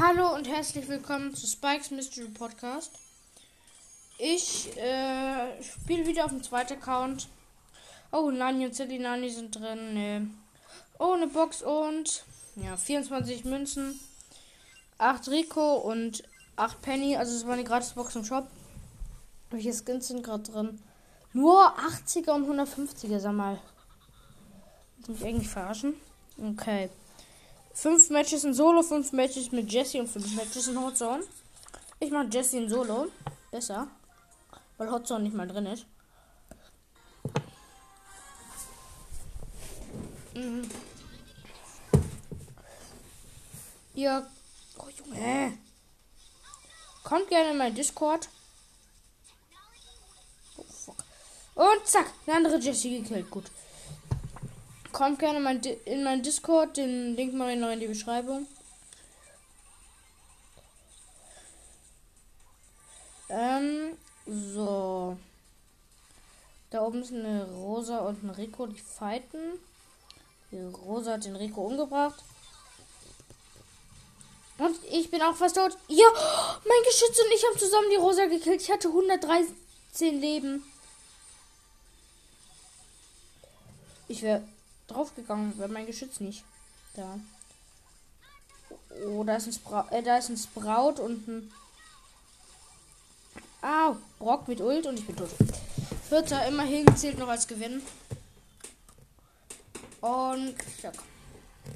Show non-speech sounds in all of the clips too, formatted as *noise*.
Hallo und herzlich willkommen zu Spikes Mystery Podcast. Ich äh, spiele wieder auf dem zweiten Account. Oh, Nani und Silly Nani sind drin. Nee. Oh, eine Box und ja, 24 Münzen, 8 Rico und 8 Penny. Also es war eine Gratisbox im Shop. Welche Skins sind gerade drin? Nur 80er und 150er, sag mal. Du mich eigentlich verarschen? Okay. 5 Matches in Solo, 5 Matches mit Jesse und 5 Matches in Hotzone. Ich mache Jesse in Solo. Besser. Weil Hotzone nicht mal drin ist. Mhm. Ihr. Oh Junge. Kommt gerne in mein Discord. Oh, fuck. Und zack, eine andere Jessie gekillt. Gut. Kommt gerne mein in mein Discord. Den Link mache ich noch in die Beschreibung. Ähm, so. Da oben ist eine Rosa und ein Rico, die fighten. Die Rosa hat den Rico umgebracht. Und ich bin auch fast tot. Ja, mein Geschütz und ich haben zusammen die Rosa gekillt. Ich hatte 113 Leben. Ich wäre draufgegangen, wäre mein Geschütz nicht da. Oh, da ist ein, Spra äh, da ist ein Sprout und ein. Au, Brock mit Ult und ich bin tot. Vierter, immerhin zählt noch als Gewinn. Und zack.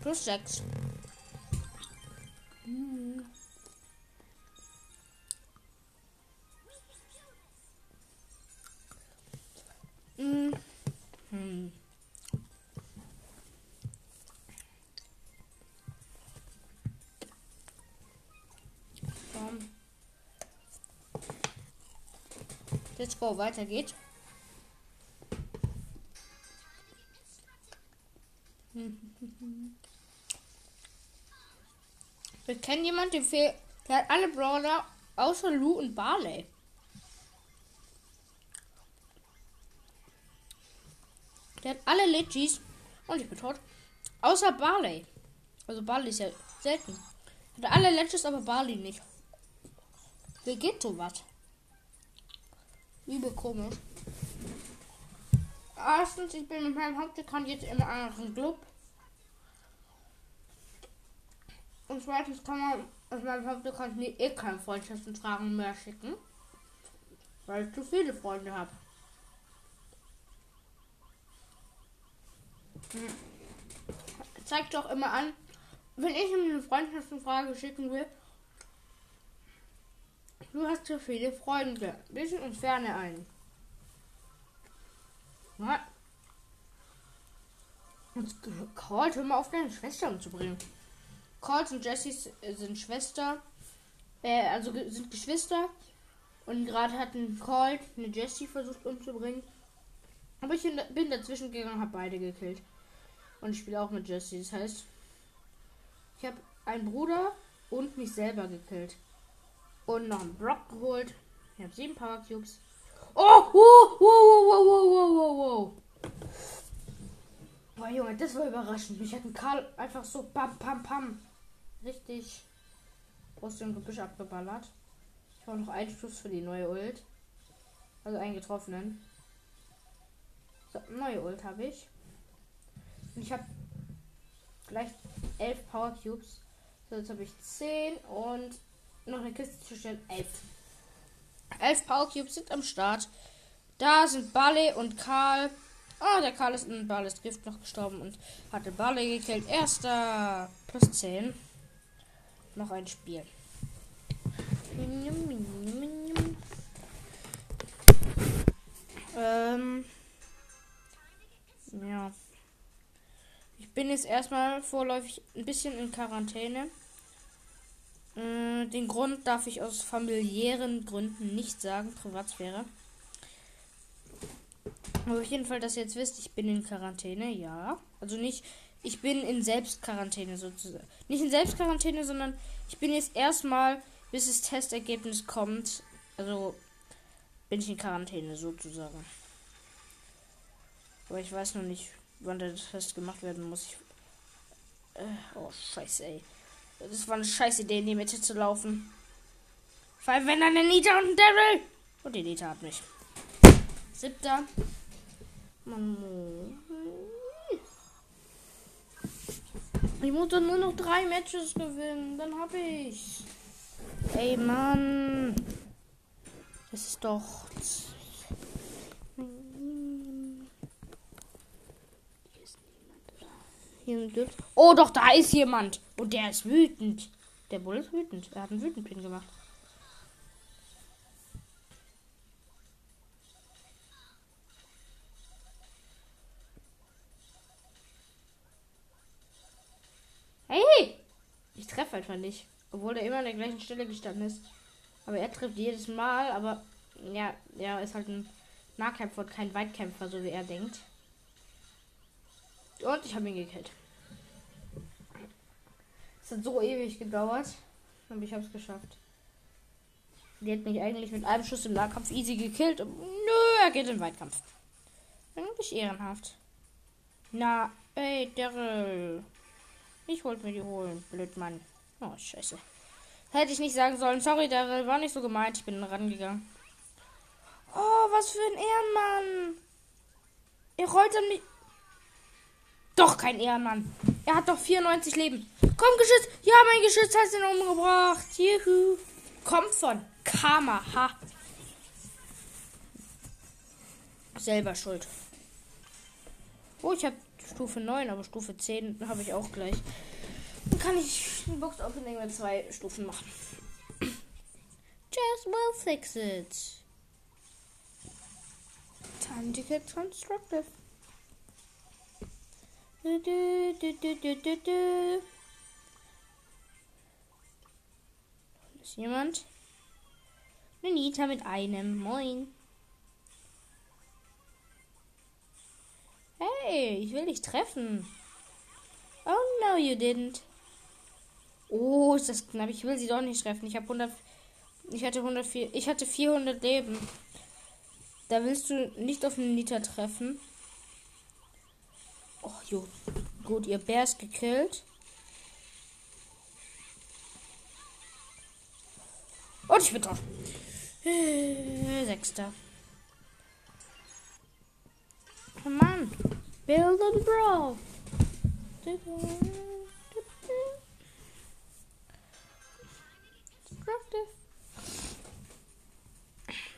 Plus 6. Hm. Hm. Hm. Let's go, weiter geht's. *laughs* Wir kennen jemanden, der, fehlt, der hat alle Brawler außer Lou und Barley. Der hat alle Legis und ich bin tot. Außer Barley. Also Barley ist ja selten. Hat alle Legis, aber Barley nicht. Wie geht sowas? Liebe komisch. Erstens, ich bin mit meinem Hauptaccount jetzt einem anderen Club. Und zweitens kann man aus meinem Hauptaccount nie eh keine Freundschaftsfragen mehr schicken. Weil ich zu viele Freunde habe. Hm. Zeigt doch immer an, wenn ich ihm eine Freundschaftsfrage schicken will, Du hast zu viele Freunde. Bisschen entferne ein. Was? Und Colt, hör mal auf, deine Schwester umzubringen. Colt und Jessie sind Schwester. Äh, also sind Geschwister. Und gerade hat ein Colt eine Jessie versucht umzubringen. Aber ich bin dazwischen gegangen, habe beide gekillt. Und ich spiele auch mit Jessie. Das heißt, ich habe einen Bruder und mich selber gekillt. Und noch einen Block geholt. Ich habe sieben Power Cubes. Oh, wow, wow, wow, wow, wow, wow, wow. Boah, Junge, das war überraschend. Mich hat ein Karl einfach so pam, pam, pam. Richtig aus dem Gebüsch abgeballert. Ich habe noch einen Schuss für die neue Ult. Also einen getroffenen. So, neue Ult habe ich. Und ich habe gleich elf Power Cubes. So, jetzt habe ich zehn und noch eine Kiste zu stellen. Elf. Elf Power Cubes sind am Start. Da sind Balle und Karl. Ah, der Karl ist in Balles Gift noch gestorben und hatte Balle gekillt. Erster plus 10. Noch ein Spiel. Ähm. Ja. Ich bin jetzt erstmal vorläufig ein bisschen in Quarantäne. Äh, den Grund darf ich aus familiären Gründen nicht sagen, Privatsphäre. Aber auf jeden Fall, dass ihr jetzt wisst, ich bin in Quarantäne, ja. Also nicht, ich bin in Selbstquarantäne sozusagen. Nicht in Selbstquarantäne, sondern ich bin jetzt erstmal, bis das Testergebnis kommt. Also bin ich in Quarantäne sozusagen. Aber ich weiß noch nicht, wann der Test gemacht werden muss. Ich, äh, oh, scheiße, ey. Das war eine scheiß Idee, in die Mitte zu laufen. Vor allem, wenn dann Nita und Daryl. Und die Nita hat mich. Siebter. Mann. Ich muss doch nur noch drei Matches gewinnen. Dann hab ich's. Ey, Mann. Das ist doch. Oh, doch, da ist jemand. Und der ist wütend. Der Bull ist wütend. Er hat einen Wütendpin gemacht. Hey! Ich treffe einfach nicht. Obwohl er immer an der gleichen Stelle gestanden ist. Aber er trifft jedes Mal. Aber ja, er ist halt ein Nahkämpfer und kein Weitkämpfer, so wie er denkt. Und ich habe ihn gekillt. Hat so ewig gedauert. Aber ich habe es geschafft. Die hat mich eigentlich mit einem Schuss im Nahkampf easy gekillt. Und nö, er geht in Weitkampf. Eigentlich ehrenhaft. Na, ey, Daryl. Ich wollte mir die holen. Blöd, Mann. Oh, scheiße. Hätte ich nicht sagen sollen. Sorry, Daryl. War nicht so gemeint. Ich bin rangegangen. Oh, was für ein Ehrenmann. Er rollt an mich. Doch kein Ehrenmann. Er hat doch 94 Leben. Komm, Geschütz. Ja, mein Geschütz hat ihn umgebracht. Juhu. Kommt von Karma. Ha. Selber schuld. Oh, ich habe Stufe 9, aber Stufe 10 habe ich auch gleich. Dann kann ich ein Box Opening mit zwei Stufen machen. Just will fix it. Time to get constructive. Du, du, du, du, du, du. Ist jemand? Eine Nita mit einem. Moin. Hey, ich will dich treffen. Oh no, you didn't. Oh, ist das knapp. Ich will sie doch nicht treffen. Ich habe 100. Ich hatte 104. Ich hatte 400 Leben. Da willst du nicht auf einen Nita treffen. Oh, jo. Gut, ihr Bär ist gekillt. Und ich bin. Äh, Sechster. Oh Mann. Build and Brawl.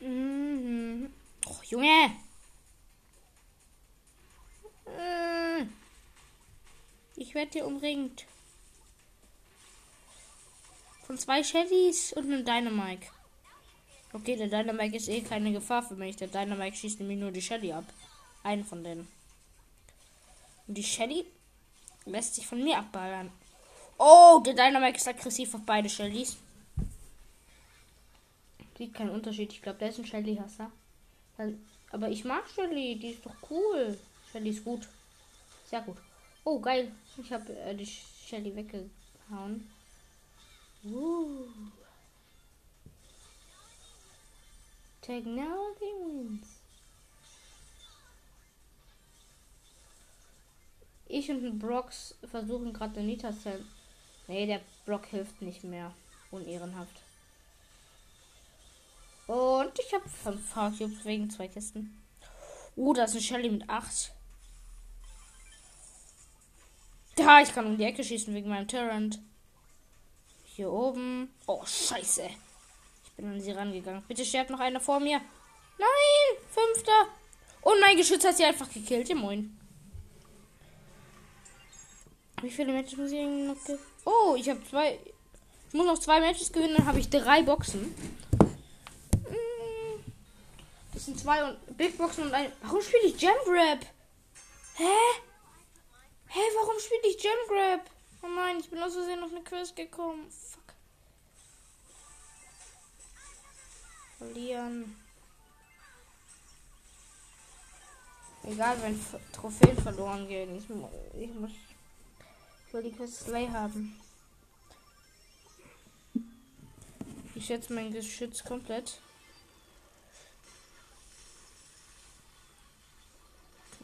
Mhm. Oh, Junge. Äh. Ich werde hier umringt. Von zwei Chevys und einem Dynamike. Okay, der Dynamike ist eh keine Gefahr für mich. Der Dynamike schießt nämlich nur die Shelly ab. Einen von denen. Und die Shelly lässt sich von mir abballern. Oh, der Dynamite ist aggressiv auf beide Shellys. Sieht keinen Unterschied. Ich glaube, der ist ein Shelly-Hasser. Aber ich mag Shelly. Die ist doch cool. Shelly ist gut. Sehr gut. Oh, geil. Ich habe äh, die Shelly weggehauen. Uh. Technology wins. Ich und ein Brox versuchen gerade den Nita zu. Nee, der Brock hilft nicht mehr. Unehrenhaft. Und ich habe 5 Fahrcubes wegen zwei Kisten. Uh, da ist ein Shelly mit 8. Da, ich kann um die Ecke schießen wegen meinem Torrent. Hier oben. Oh, scheiße. Ich bin an sie rangegangen. Bitte sterbt noch einer vor mir. Nein, fünfter. Und mein Geschütz hat sie einfach gekillt. Ja, moin. Wie viele Matches muss ich noch? Oh, ich habe zwei. Ich muss noch zwei Matches gewinnen, dann habe ich drei Boxen. Hm. Das sind zwei und Big Boxen und ein. Warum spiele ich Jam Grab? Hä? Hä, warum spiele ich Jam Grab? Oh nein, ich bin aus Versehen auf eine Quest gekommen. Fuck. Verlieren. Egal, wenn Trophäen verloren gehen. Ich, ich muss will die Quest Slay haben. Ich schätze mein Geschütz komplett.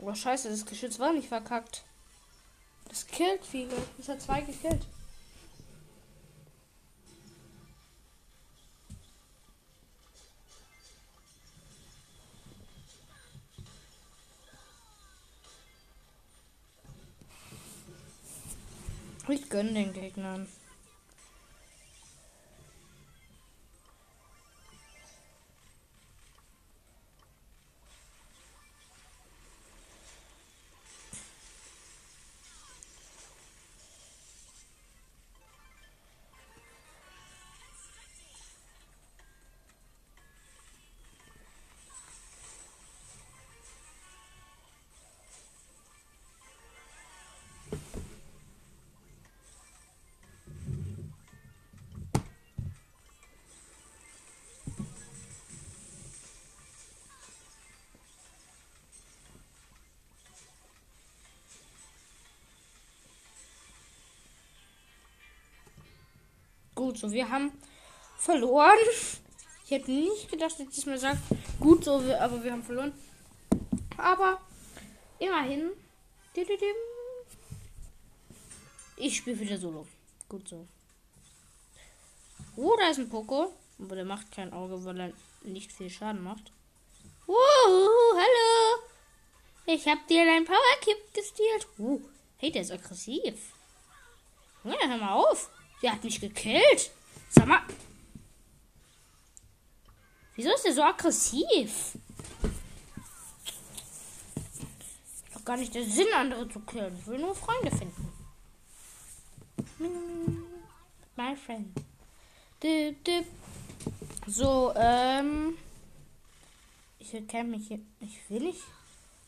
Oh scheiße, das Geschütz war nicht verkackt. Das killt viele. Das hat zwei gekillt. Ich gönne den Gegnern. Gut, so wir haben verloren. *laughs* Ich hätte nicht gedacht, dass ich das mal sage. Gut, so, aber wir haben verloren. Aber immerhin. Ich spiele wieder solo. Gut so. Oh, da ist ein Poco. Aber der macht kein Auge, weil er nicht viel Schaden macht. Uh, hallo. Ich hab dir dein Power Kip gestealt. Uh, hey, der ist aggressiv. Ja, hör mal auf. Der hat mich gekillt. Sag mal. Wieso ist der so aggressiv? Ist doch gar nicht der Sinn, andere zu killen. Ich will nur Freunde finden. My friend. Dip, dip. So, ähm. Ich verkämpfe mich hier. Ich will nicht.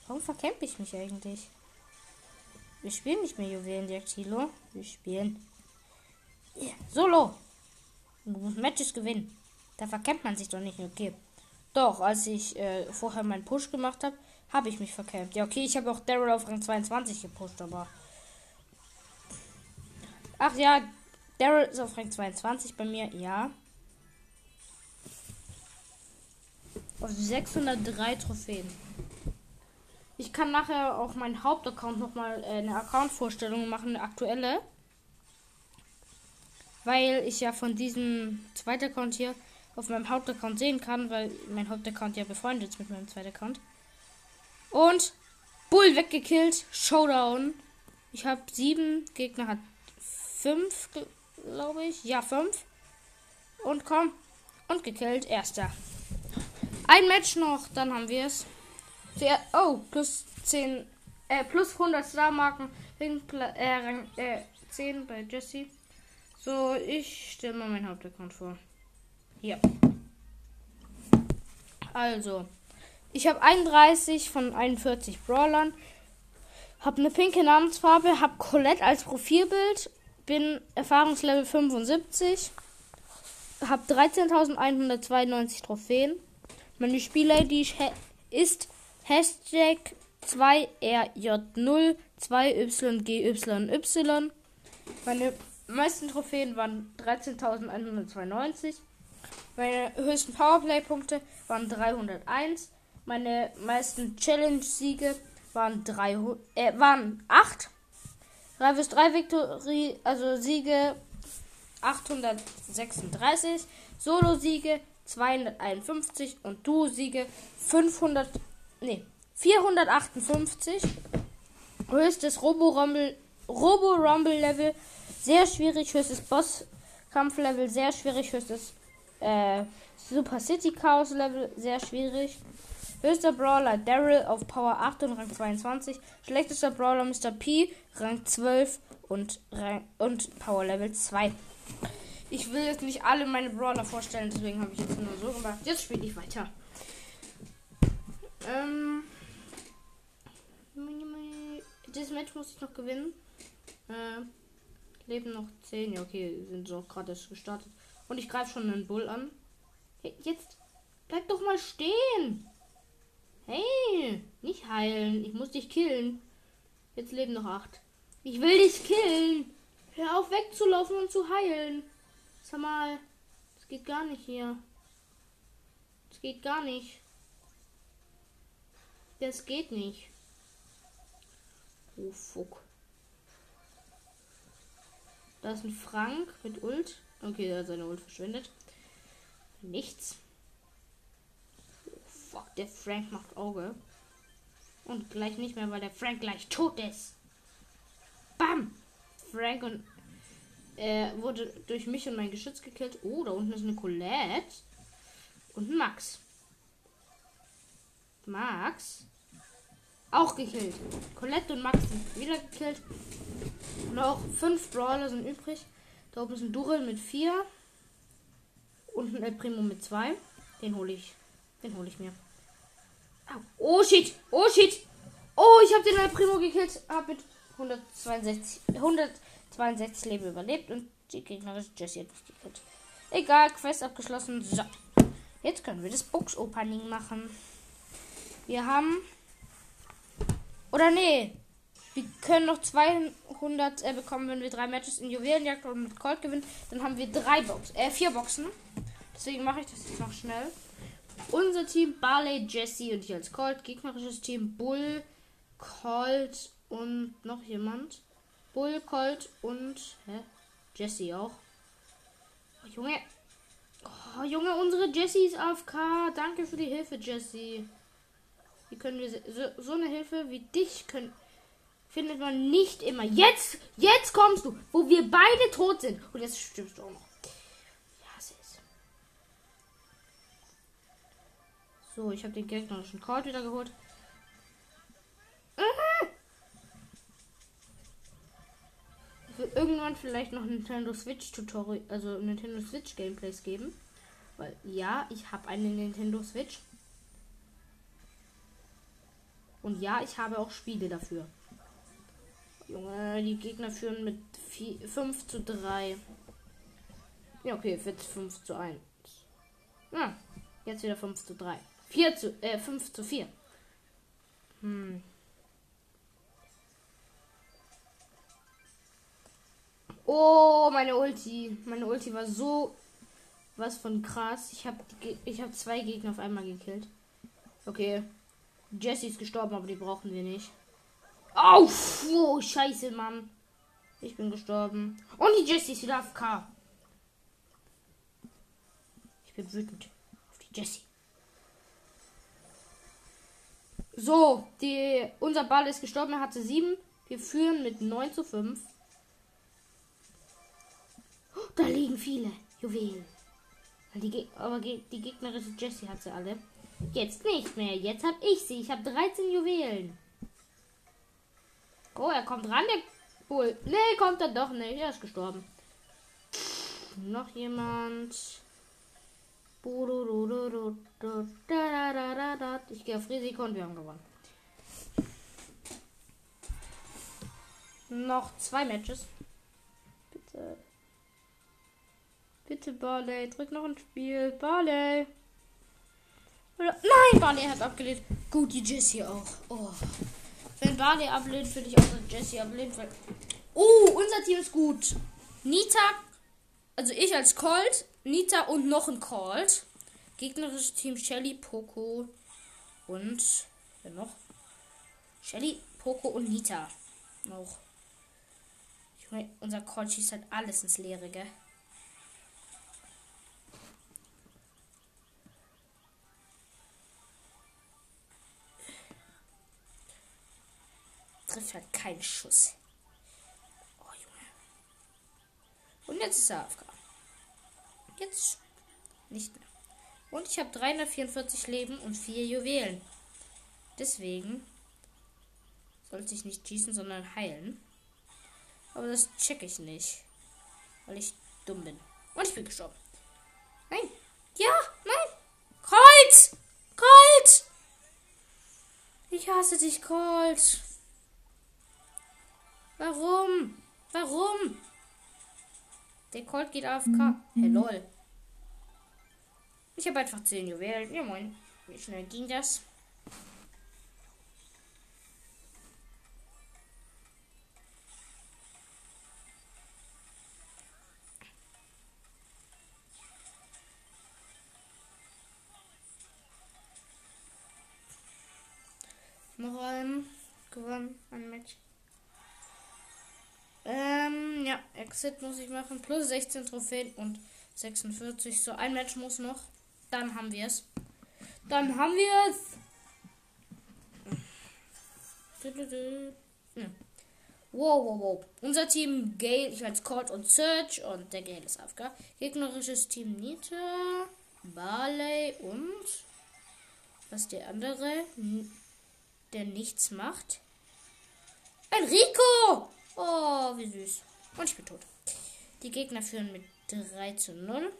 Warum verkämpfe ich mich eigentlich? Wir spielen nicht mehr Juwelenjagd, Hilo. Wir spielen Solo. Du musst Matches gewinnen. Da verkämpft man sich doch nicht. Okay. Doch, als ich äh, vorher meinen Push gemacht habe, habe ich mich verkämpft. Ja, okay, ich habe auch Daryl auf Rang 22 gepusht, aber. Ach ja, Daryl ist auf Rang 22 bei mir, ja. Auf 603 Trophäen. Ich kann nachher auf meinen Hauptaccount nochmal äh, eine Account-Vorstellung machen, eine aktuelle weil ich ja von diesem zweiten Account hier auf meinem Hauptaccount sehen kann, weil mein Hauptaccount ja befreundet ist mit meinem zweiten Account. Und Bull weggekillt, Showdown. Ich habe sieben, Gegner hat fünf, glaube ich. Ja, fünf. Und komm. Und gekillt, erster. Ein Match noch, dann haben wir es. Oh, plus 10, äh, plus 100 Star-Marken, äh, äh, 10 bei Jesse. So, ich stelle mal meinen Hauptaccount vor. Hier. Also, ich habe 31 von 41 Brawlern. Habe eine pinke Namensfarbe, habe Colette als Profilbild, bin Erfahrungslevel 75, habe 13.192 Trophäen. Meine Spiel-ID ist Hashtag 2RJ0 2YGYY. Meine meisten Trophäen waren 13.192. Meine höchsten Powerplay-Punkte waren 301. Meine meisten Challenge-Siege waren, äh, waren 8. 3 vs 3 Victory, also Siege 836. Solo-Siege 251 und Duo-Siege 500, nee, 458. Höchstes Robo-Rumble Robo-Rumble-Level sehr schwierig, höchstes Boss-Kampf-Level, sehr schwierig, höchstes äh, Super City Chaos Level, sehr schwierig. Höchster Brawler Daryl auf Power 8 und Rang 22. Schlechtester Brawler Mr. P, Rang 12 und, Rang, und Power Level 2. Ich will jetzt nicht alle meine Brawler vorstellen, deswegen habe ich jetzt nur so gemacht. Jetzt spiele ich weiter. Ähm. Das Match muss ich noch gewinnen. Äh. Leben noch 10. Ja, okay, sind doch gerade gestartet. Und ich greife schon einen Bull an. Hey, jetzt bleib doch mal stehen. Hey, nicht heilen. Ich muss dich killen. Jetzt leben noch 8. Ich will dich killen. Hör auf wegzulaufen und zu heilen. Sag mal, das geht gar nicht hier. Das geht gar nicht. Das geht nicht. Oh fuck. Da ist ein Frank mit Ult. Okay, der hat seine Ult verschwendet. Nichts. Oh, fuck, der Frank macht Auge. Und gleich nicht mehr, weil der Frank gleich tot ist. Bam! Frank und Er wurde durch mich und mein Geschütz gekillt. Oh, da unten ist eine Colette. Und Max. Max. Auch gekillt. Colette und Max sind wieder gekillt. Noch fünf Brawler sind übrig. Da oben ist ein Durel mit vier. Und ein El Primo mit zwei. Den hole ich. Den hole ich mir. Oh shit. Oh shit. Oh, ich habe den El Primo gekillt. Hab mit 162, 162 Leben überlebt. Und die gegnerische Jessie hat mich gekillt. Egal, Quest abgeschlossen. So. Jetzt können wir das Box Opening machen. Wir haben. Oder nee. Wir können noch 200 äh, bekommen, wenn wir drei Matches in Juwelenjagd und mit Colt gewinnen. Dann haben wir drei Boxen, äh, vier Boxen. Deswegen mache ich das jetzt noch schnell. Unser Team Barley, Jesse und ich als Colt. Gegnerisches Team Bull, Colt und noch jemand. Bull, Colt und hä? Jesse auch. Oh, Junge. Oh, Junge, unsere Jessie ist AFK. Danke für die Hilfe, Jessie. Wie können wir so, so eine Hilfe wie dich können findet man nicht immer. Jetzt, jetzt kommst du, wo wir beide tot sind. Und jetzt stirbst du auch noch. Ja, es ist. So, ich habe den gegnerischen Call wieder geholt. Ich will irgendwann vielleicht noch Nintendo Switch Tutorial, also Nintendo Switch Gameplays geben. Weil ja, ich habe eine Nintendo Switch. Und ja, ich habe auch Spiele dafür. Junge, die Gegner führen mit 4, 5 zu 3. Ja, okay, jetzt 5 zu 1. Ja, jetzt wieder 5 zu 3. 4 zu, äh, 5 zu 4. Hm. Oh, meine Ulti. Meine Ulti war so was von krass. Ich habe ich hab zwei Gegner auf einmal gekillt. Okay. Jessie ist gestorben, aber die brauchen wir nicht. Auf! Oh, scheiße, Mann. Ich bin gestorben. Und die Jessie ist wieder auf K. Ich bin wütend auf die Jessie. So, die, unser Ball ist gestorben. Er hatte 7. Wir führen mit 9 zu 5. Oh, da liegen viele Juwelen. Die, aber die gegnerische Jessie hat sie alle. Jetzt nicht mehr. Jetzt habe ich sie. Ich habe 13 Juwelen. Oh, er kommt ran, der Bull. Nee, kommt er doch nicht. Er ist gestorben. Noch jemand. Ich gehe auf Risiko und wir haben gewonnen. Noch zwei Matches. Bitte. Bitte, Barley. Drück noch ein Spiel. Barley. Nein, Barley hat abgelehnt. Gut, die Jessie auch. Oh. Wenn Barley ablehnt, würde ich auch Jesse ablehnen. Weil oh, unser Team ist gut. Nita, also ich als Colt, Nita und noch ein Colt. Gegnerisches Team Shelly, Poco und wer noch? Shelly, Poco und Nita. Noch. Ich meine, unser Colt schießt halt alles ins Leere, gell? Trifft halt keinen Schuss. Oh, Junge. Und jetzt ist er AFK. Jetzt nicht mehr. Und ich habe 344 Leben und 4 Juwelen. Deswegen sollte ich nicht schießen, sondern heilen. Aber das checke ich nicht. Weil ich dumm bin. Und ich bin gestorben. Nein. Ja, nein. Colt! Colt! Ich hasse dich, Colt. Warum? Warum? Der Colt geht AFK. Mhm. Hey, lol. Ich habe einfach 10 Juwelen. Ja, moin. Wie schnell ging das? Noch ein gewonnen, ein Match. Ja, Exit muss ich machen. Plus 16 Trophäen und 46. So, ein Match muss noch. Dann haben wir es. Dann haben wir es. Ja. Wow, wow, wow. Unser Team Gale, ich als Colt und Search und der Gale ist AFK. Gegnerisches Team Nita, Barley und was der andere, der nichts macht? Ein Rico! Oh, wie süß. Und ich bin tot. Die Gegner führen mit 3 zu 0.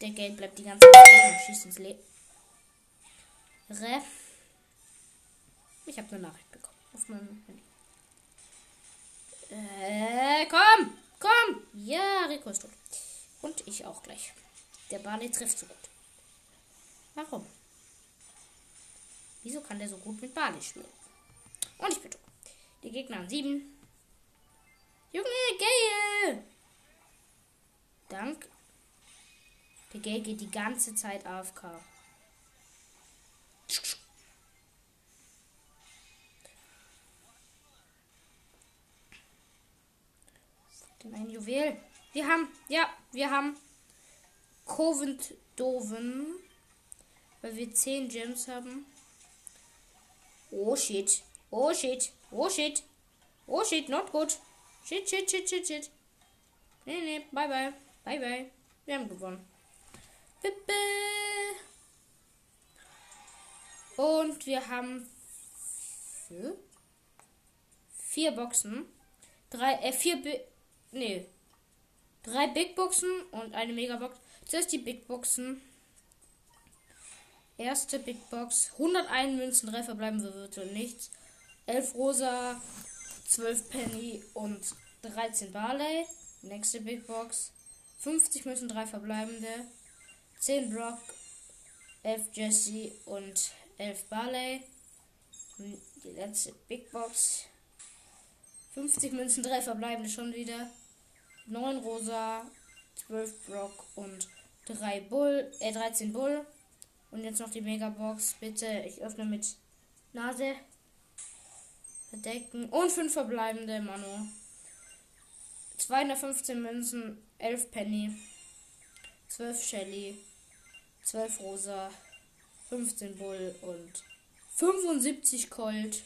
Der Geld bleibt die ganze Zeit und schießt ins Leben. Ich habe eine Nachricht bekommen auf meinem Handy. Äh, komm! Komm! Ja, Rico ist tot. Und ich auch gleich. Der Barley trifft so gut. Warum? Wieso kann der so gut mit Barley spielen? Und ich bin tot. Die Gegner haben sieben. Junge, Gale! Dank. Der Gale geht die ganze Zeit AFK. Den ein Juwel. Wir haben, ja, wir haben Covent Doven, weil wir 10 Gems haben. Oh shit. Oh shit. Oh shit. Oh shit, not good. Shit, shit, shit, shit, shit. Nee, nee, bye bye. Bye bye. Wir haben gewonnen. Bippe. Und wir haben vier, vier Boxen. Drei, äh, vier, Bi nee. Drei Big Boxen und eine Megabox. Zuerst die Big Boxen. Erste Big Box. 101 Münzen, drei verbleiben wird und nichts. 11 rosa, 12 Penny und 13 Barley. Nächste Big Box. 50 Münzen, 3 verbleibende. 10 Brock, 11 Jesse und 11 Barley. Die letzte Big Box. 50 Münzen, 3 verbleibende schon wieder. 9 Rosa, 12 Brock und 3 Bull, äh 13 Bull. Und jetzt noch die Megabox. Bitte, ich öffne mit Nase. Verdecken. Und 5 verbleibende, Mano. 215 Münzen, 11 Penny, 12 Shelly, 12 Rosa, 15 Bull und 75 Colt.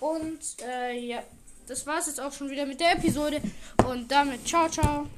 Und äh, ja, das war's jetzt auch schon wieder mit der Episode. Und damit ciao, ciao.